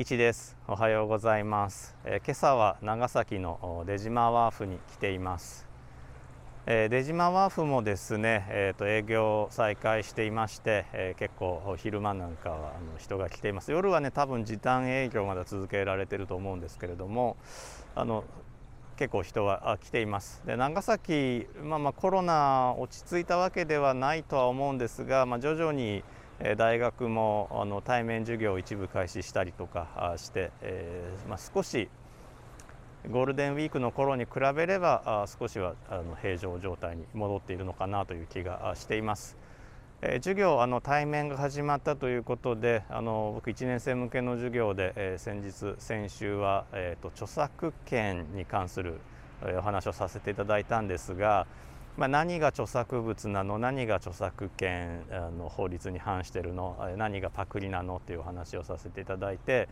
一です。おはようございます、えー、今朝は長崎の出島ワーフに来ています、えー、出島ワーフもですね、えーと、営業再開していまして、えー、結構昼間なんかはあの人が来ています。夜はね多分時短営業まだ続けられてると思うんですけれどもあの結構人は来ています。で長崎、まあ、まあコロナ落ち着いたわけではないとは思うんですが、まあ、徐々に大学もあの対面授業を一部開始したりとかして、えーまあ、少しゴールデンウィークの頃に比べれば少しはあの平常状態に戻っているのかなという気がしています。えー、授業あの対面が始まったということであの僕1年生向けの授業で、えー、先日先週は、えーと、著作権に関する、お話をさせていただいたんですが、まあ、何が著作物なの何が著作権の法律に反してるの何がパクリなのっていう話をさせていただいて、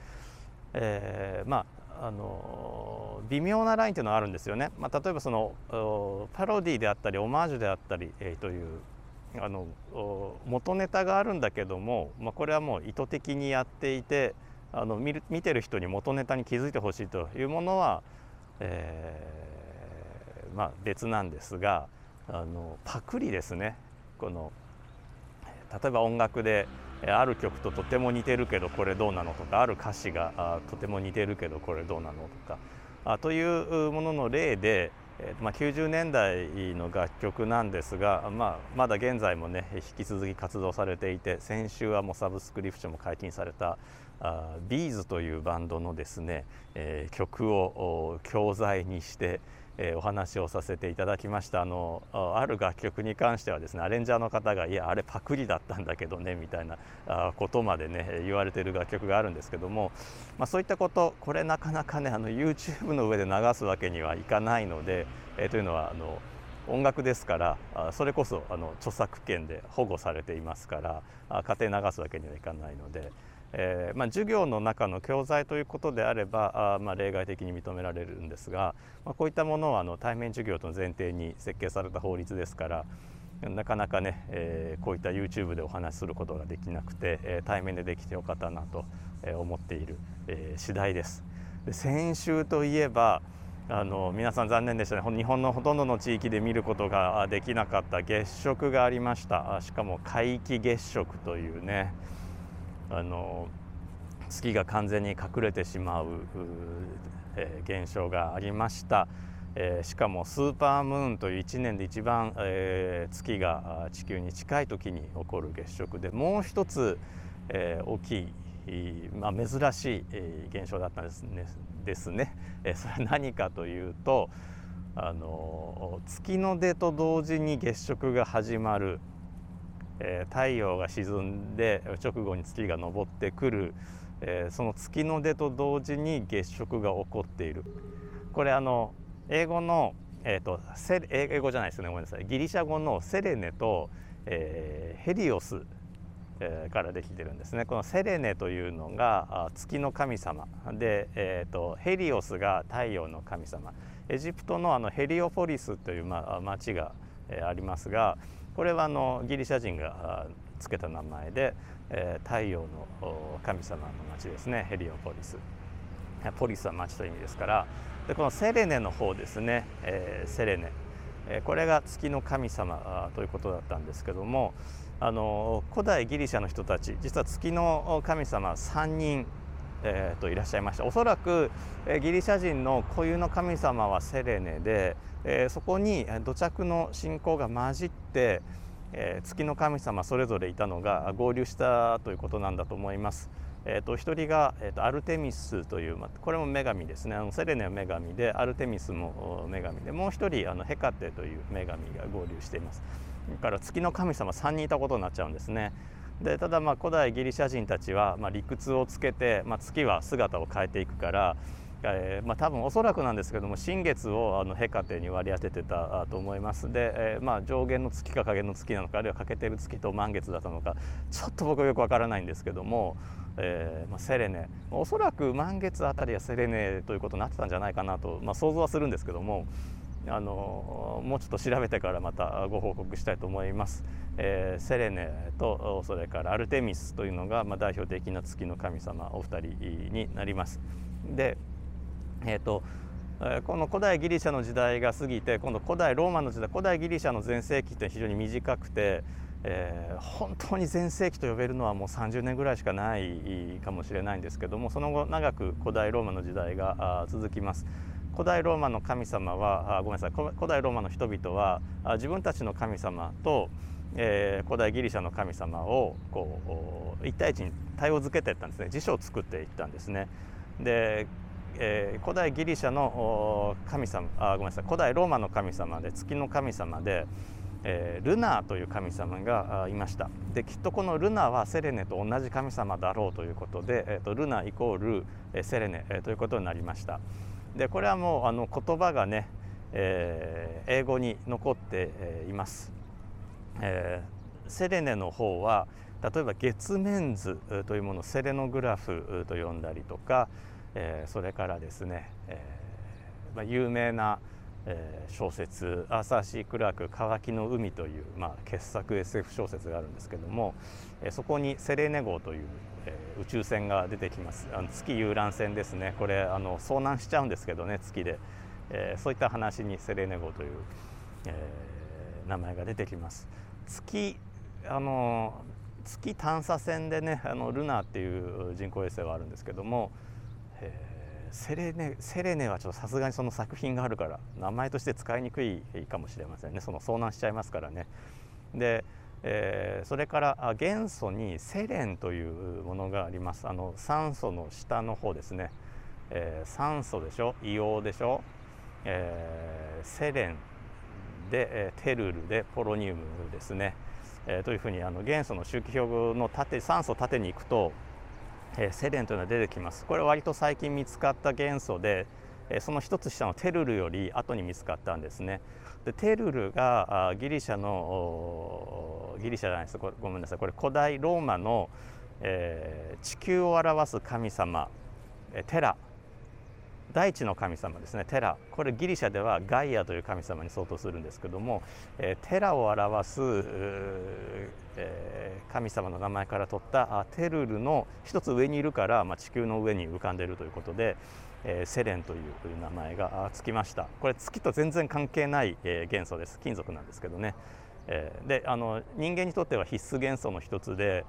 えー、まああの微妙なラインっていうのがあるんですよね。まあ、例えばそのパロディであったりオマージュであったり、えー、というあの元ネタがあるんだけども、まあ、これはもう意図的にやっていてあの見る見てる人に元ネタに気づいてほしいというものは、えーまあ、別なんですがあのパクリですね。この例えば音楽である曲ととても似てるけどこれどうなのとかある歌詞がとても似てるけどこれどうなのとかあというものの例でえーまあ、90年代の楽曲なんですが、まあ、まだ現在もね引き続き活動されていて先週はもうサブスクリプションも解禁されたあビーズというバンドのですね、えー、曲を教材にして、え、お話をさせていただきましたあのある楽曲に関してはですねアレンジャーの方が「いやあれパクリだったんだけどね」みたいなあことまでね言われてる楽曲があるんですけども、まあ、そういったことこれなかなかねあの YouTube の上で流すわけにはいかないので、え、というのはあの音楽ですからそれこそあの著作権で保護されていますから家庭流すわけにはいかないので。えーまあ、授業の中の教材ということであればあ、まあ、例外的に認められるんですが、まあ、こういったものはあの対面授業との前提に設計された法律ですからなかなかね、えー、こういった YouTube でお話しすることができなくて、えー、対面でできてよかったなと思っている、えー、次第です。で先週といえばあの皆さん残念でしたね日本のほとんどの地域で見ることができなかった月食がありましたしかも皆既月食というねあの月が完全に隠れてしまう、えー、現象がありました、えー、しかもスーパームーンという1年で一番、えー、月が地球に近い時に起こる月食でもう一つ、えー、大きいまあ、珍しい現象だったんですね。ですねそれは何かというとあの月の出と同時に月食が始まるえー、太陽が沈んで直後に月が昇ってくる、えー、その月の出と同時に月食が起こっている。これあの英語の、えーと、セ英語じゃないですね。ごめんなさい。ギリシャ語のセレネと、えー、ヘリオスからできてるんですね。このセレネというのが月の神様。で、えーと、ヘリオスが太陽の神様。エジプトのあのヘリオポリスという、まあ、町がありますがこれはあのギリシャ人が付けた名前で、えー、太陽の神様の町ですね。ヘリオポリス。ポリスは町という意味ですから。でこのセレネの方ですね、えー、セレネ、えー、これが月の神様ということだったんですけどもあの古代ギリシャの人たち実は月の神様3人えー、といらっしゃいました。おそらく、えー、ギリシャ人の固有の神様はセレネで、えー、そこに土着の信仰が混じって、えー、月の神様それぞれいたのが合流したということなんだと思います。えーと、一人が、えーと、アルテミスという、まあ、これも女神ですね。あのセレネは女神でアルテミスも女神でもう一人あのヘカテという女神が合流しています。だから月の神様3人いたことになっちゃうんですね。でただまあ古代ギリシャ人たちはまあ理屈をつけて、まあ、月は姿を変えていくから、えー、まあ多分おそらくなんですけども新月をあのヘカテに割り当ててたと思います。で、えー、まあ上限の月か下限の月なのかあるいは欠けてる月と満月だったのかちょっと僕はよくわからないんですけども、えーまあ、セレネ。おそらく満月あたりはセレネということになってたんじゃないかなと、まあ、想像はするんですけどもあのもうちょっと調べてからまたご報告したいと思います。えー、セレネとそれからアルテミスというのが、まあ、代表的な月の神様お二人になります。で、えーと、この古代ギリシャの時代が過ぎて今度古代ローマの時代古代ギリシャの全盛期って非常に短くて、えー、本当に全盛期と呼べるのはもう30年ぐらいしかないかもしれないんですけどもその後長く古代ローマの時代が続きます。古代ローマの神様はあごめんなさい。古代ローマの人々は自分たちの神様と、えー、古代ギリシャの神様をこう一対一に対応づけていったんですね。辞書を作っていったんですね。でえー、古代ギリシャの神様あごめんなさい。古代ローマの神様で月の神様で、えー、ルナーという神様がいました。できっとこのルナはセレネと同じ神様だろうということで、えーと、ルナイコール、えセレネ、え、ということになりました。でこれはもうあの言葉がね、えー、英語に残っています、えー、セレネの方は例えば月面図というものをセレノグラフと呼んだりとか、えー、それからですね、えーまあ、有名な、え、小説アーサー・シー・クラーク「渇きの海」という、まあ、傑作 SF 小説があるんですけども、え、そこにセレネ号という、宇宙船が出てきます。あの月遊覧船ですね。これあの遭難しちゃうんですけどね月で、えー、そういった話にセレネ号という、えー、名前が出てきます。月あの月探査船でねあのルナーっていう人工衛星はあるんですけども、えー、セレネセレネはちょっとさすがにその作品があるから名前として使いにくいかもしれませんね。その遭難しちゃいますからね。で、えー、それから元素にセレンというものがあります。あの酸素の下の方ですね、えー、酸素でしょ？硫黄でしょ、えー、セレンで、えテルルでポロニウムですね、えというふうにあの元素の周期表の縦酸素を縦に行くとえセレンというのが出てきます。これは割と最近見つかった元素で、その一つ下のテルルより後に見つかったんですね。でテルルがギリシャのギリシャじゃないです。ごめんなさい。これ古代ローマの、えー、地球を表す神様、えテラ。大地の神様ですねテラ。これギリシャではガイアという神様に相当するんですけども、えー、テラを表す、えー、神様の名前から取ったテルルの一つ上にいるから、まあ、地球の上に浮かんでいるということで、えー、セレンという名前がつきました。これ月と全然関係ない、え、元素です。金属なんですけどね、え、であの人間にとっては必須元素の一つで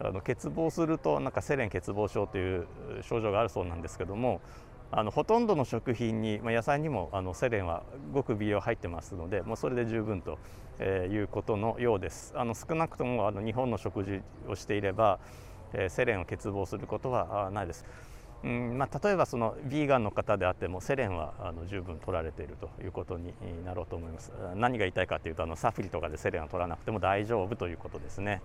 あの欠乏するとなんかセレン欠乏症という症状があるそうなんですけどもあのほとんどの食品に、まあ、野菜にもあのセレンはごく微量入ってますのでもうそれで十分と、えー、いうことのようです。あの少なくともあの日本の食事をしていれば、えー、セレンを欠乏することはないです。うんまあ、例えばそのビーガンの方であってもセレンはあの十分取られているということになろうと思います。何が言いたいかというとあのサプリとかでセレンを取らなくても大丈夫ということですね。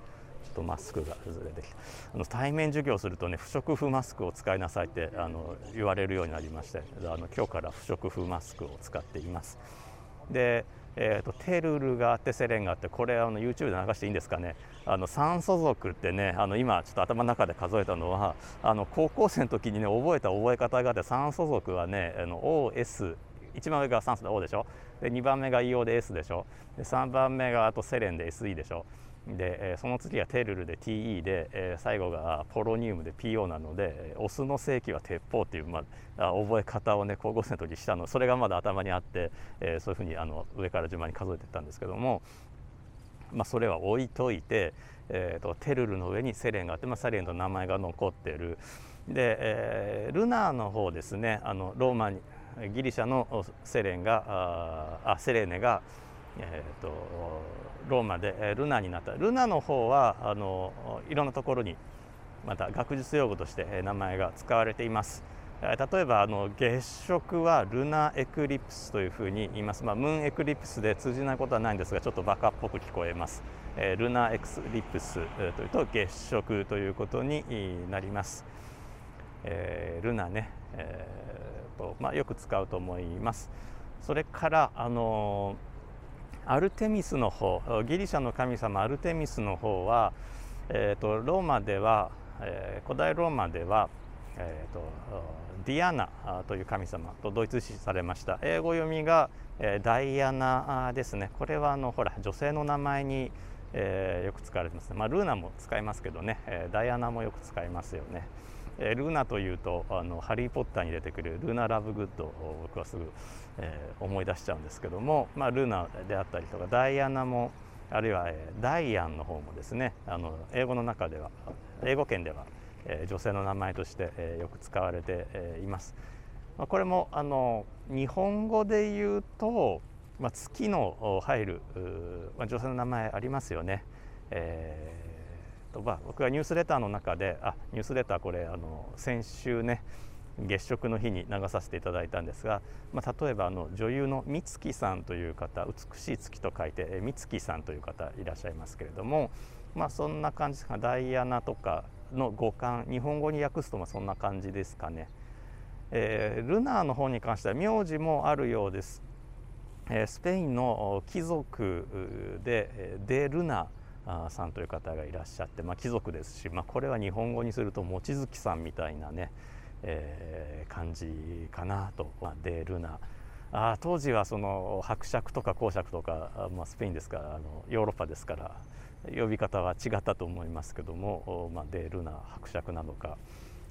ちょっとマスクがずれてきた。あの対面授業するとね不織布マスクを使いなさいってあの言われるようになりましてあの今日から不織布マスクを使っています。で、えーと、テルルがあってセレンがあってこれあの YouTube で流していいんですかね。あの酸素族ってねあの今ちょっと頭の中で数えたのはあの高校生の時にね覚えた覚え方があって酸素族はねあの OS 1番目が酸素で O でしょ。で2番目が硫黄で S でしょ。で3番目があとセレンで SE でしょ。で、その次がテルルで TE で、最後がポロニウムで PO なのでオスの正規は鉄砲っていう、まあ、覚え方をね高校生の時したのそれがまだ頭にあって、えそういうふうにあの上から順番に数えていったんですけども、まあ、それは置いといて、えーと、テルルの上にセレンがあって、まあ、セレンの名前が残ってる。で、えー、ルナーの方ですねあのローマにギリシャのセレンがあセレーネが、えーとローマでルナになった。ルナの方はあのいろんなところにまた学術用語として名前が使われています。例えばあの月食はルナエクリプスというふうに言います、まあ、ムーンエクリプスで通じないことはないんですがちょっとバカっぽく聞こえます、えー、ルナエクリプスというと月食ということになります、えー、ルナね、えーとまあ、よく使うと思います。それからあのーアルテミスの方ギリシャの神様アルテミスの方は、えーと、ローマでは、えー、古代ローマでは、えーと、ディアナという神様とドイツ視されました。英語読みが、えー、ダイアナですね。これはあのほら女性の名前に、えー、よく使われてます、ね、まあ、ルーナも使いますけどね、えー、ダイアナもよく使いますよね。えルーナというとあの「ハリー・ポッター」に出てくるルーナ・ラブグッドを僕はすぐ、えー、思い出しちゃうんですけども、まあ、ルーナであったりとかダイアナもあるいは、えー、ダイアンの方もですねあの英語の中では英語圏ではえ女性の名前として、えよく使われて、えいます。まあ、これもあの日本語で言うと、まあ、月の入る、まあ、女性の名前ありますよね。えーとまあ、僕がニュースレターの中であニュースレターこれあの先週ね月食の日に流させていただいたんですが、まあ、例えばあの女優の美月さんという方美しい月と書いて美月さんという方いらっしゃいますけれども、まあ、そんな感じですか？ダイアナとかの語感日本語に訳すとまそんな感じですかね、えー、ルナーの方に関しては名字もあるようです、スペインの貴族でデ・ルナさんという方がいらっしゃって、まあ、貴族ですし、まあ、これは日本語にすると望月さんみたいなね、えー、感じかなと、まあ、デ・ルナ。あ当時はその伯爵とか公爵とか、まあ、スペインですからあのヨーロッパですから呼び方は違ったと思いますけども、まあ、デルナ伯爵なのか、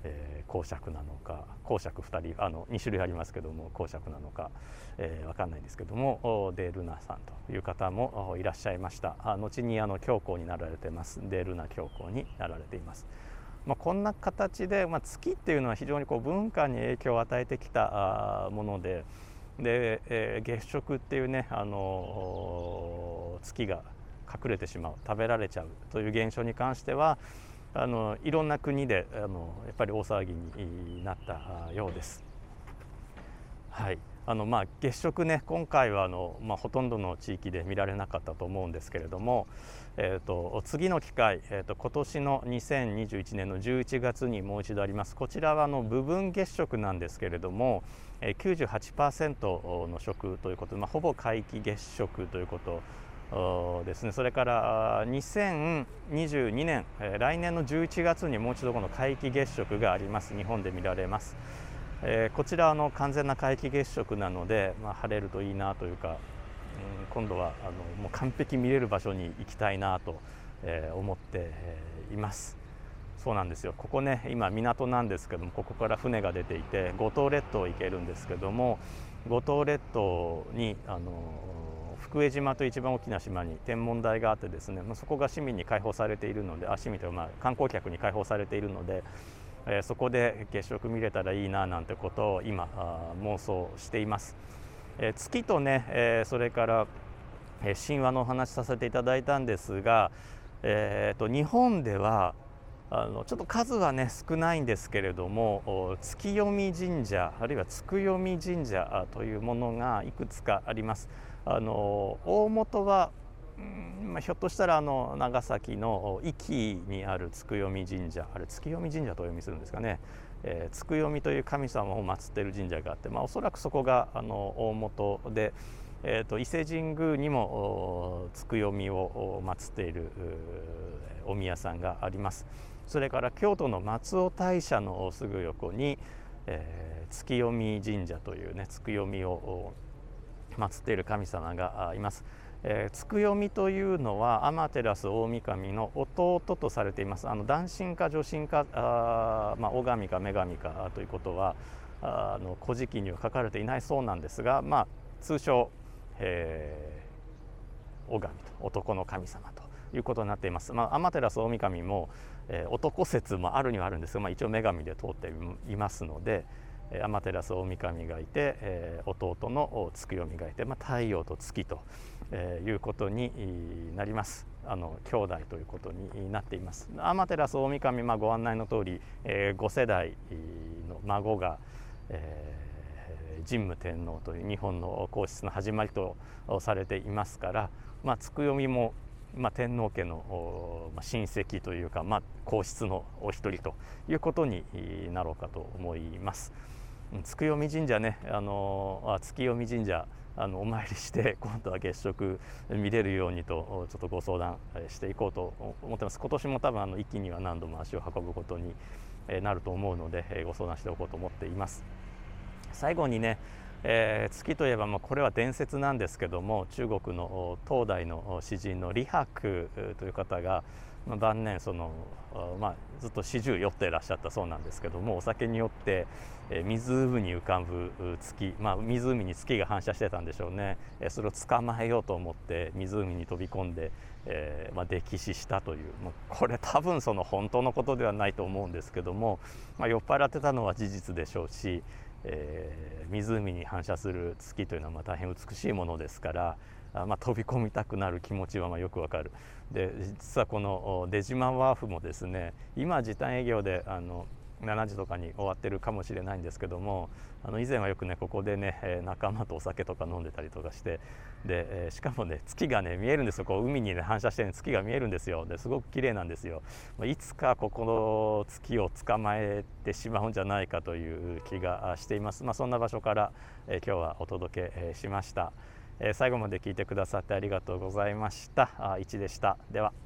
えー、公爵なのか公爵2人あの2種類ありますけども公爵なのか、えー、分かんないんですけどもデールナさんという方もいらっしゃいました後にあの教皇になられてますデールナ教皇になられています。まあ、こんな形で、まあ、月っていうのは非常にこう文化に影響を与えてきたものでで、えー、月食っていうねあの月が隠れてしまう食べられちゃうという現象に関してはあのいろんな国であのやっぱり大騒ぎになったようです。はいあのまあ、月食ね今回はあの、まあ、ほとんどの地域で見られなかったと思うんですけれども、えーと、次の機会、えーと、今年の2021年の11月にもう一度ありますこちらはあの部分月食なんですけれども、えー、98%の食ということで、まあ、ほぼ皆既月食ということですね。それから2022年来年の11月にもう一度この皆既月食があります。日本で見られます、えー、こちらの完全な皆既月食なので、まあ、晴れるといいなというか、うん、今度はあのもう完璧見れる場所に行きたいなと、えー、思っています。そうなんですよ。ここね今港なんですけどもここから船が出ていて五島列島行けるんですけども五島列島にあの福江島と一番大きな島に天文台があってですね、まあ、そこが市民に開放されているのであ市民というかまあ観光客に開放されているので、えー、そこで月食見れたらいいななんてことを今妄想しています。えー、月とね、えー、それから、え神話のお話させていただいたんですが、えーと、と日本ではあのちょっと数はね少ないんですけれども月読神社あるいはつくよみ神社というものがいくつかあります。あの大元は、まあ、ひょっとしたらあの長崎の壱岐にあるつくよみ神社あれ月読み神社とお読みするんですかね、えー、つくよみという神様を祀っている神社があって、まあ、おそらくそこがあの大元で、えーと、伊勢神宮にもつくよみを祀っているお宮さんがあります。それから京都の松尾大社のすぐ横に、えー、月読み神社というねつくよみを祀っている神様がいます。えー、つくよみというのは天照大神の弟とされていますあの男神か女神かあ、まあ、女神か女神かということはあの古事記には書かれていないそうなんですが、まあ、通称、えー、女神と男の神様ということになっています。まあ、天照大神も、えー、男説もあるにはあるんですが、まあ、一応女神で通っていますので、天照大神がいて、えー、弟の月読がいて、まあ、太陽と月と、えー、いうことになります。あの兄弟ということになっています。天照大神、まあ、ご案内の通り、えー、5世代の孫が、えー、神武天皇という日本の皇室の始まりとされていますから、まあ、月読みもまあ、天皇家の、ま、親戚というか、まあ、皇室のお一人ということになろうかと思います。月読神社ねあのあ月読神社あのお参りして 今度は月食見れるようにとちょっとご相談していこうと思ってます今年も多分あの一気には何度も足を運ぶことになると思うので、ご相談しておこうと思っています最後にね、えー、月といえば、まあ、これは伝説なんですけども中国の東大の詩人の李白という方が、まあ、晩年その、まあ、ずっと始終酔っていらっしゃったそうなんですけどもお酒によって、えー、湖に浮かぶ月、まあ、湖に月が反射してたんでしょうね、えー、それを捕まえようと思って湖に飛び込んで、えーまあ、溺死したというもうこれ多分その本当のことではないと思うんですけども、まあ、酔っ払ってたのは事実でしょうしえー、湖に反射する月というのはま大変美しいものですからあ、まあ、飛び込みたくなる気持ちはまよくわかる。で実はこの出島ワーフもですね今時短営業であの7時とかに終わってるかもしれないんですけどもあの以前はよくねここでね仲間とお酒とか飲んでたりとかしてでしかもね月がね見えるんですよ。こう海にね反射して、ね、月が見えるんですよ。ですごく綺麗なんですよ。いつかここの月を捕まえてしまうんじゃないかという気がしています、まあ、そんな場所から今日はお届けしました。最後まで聞いてくださってありがとうございました。1でした。では。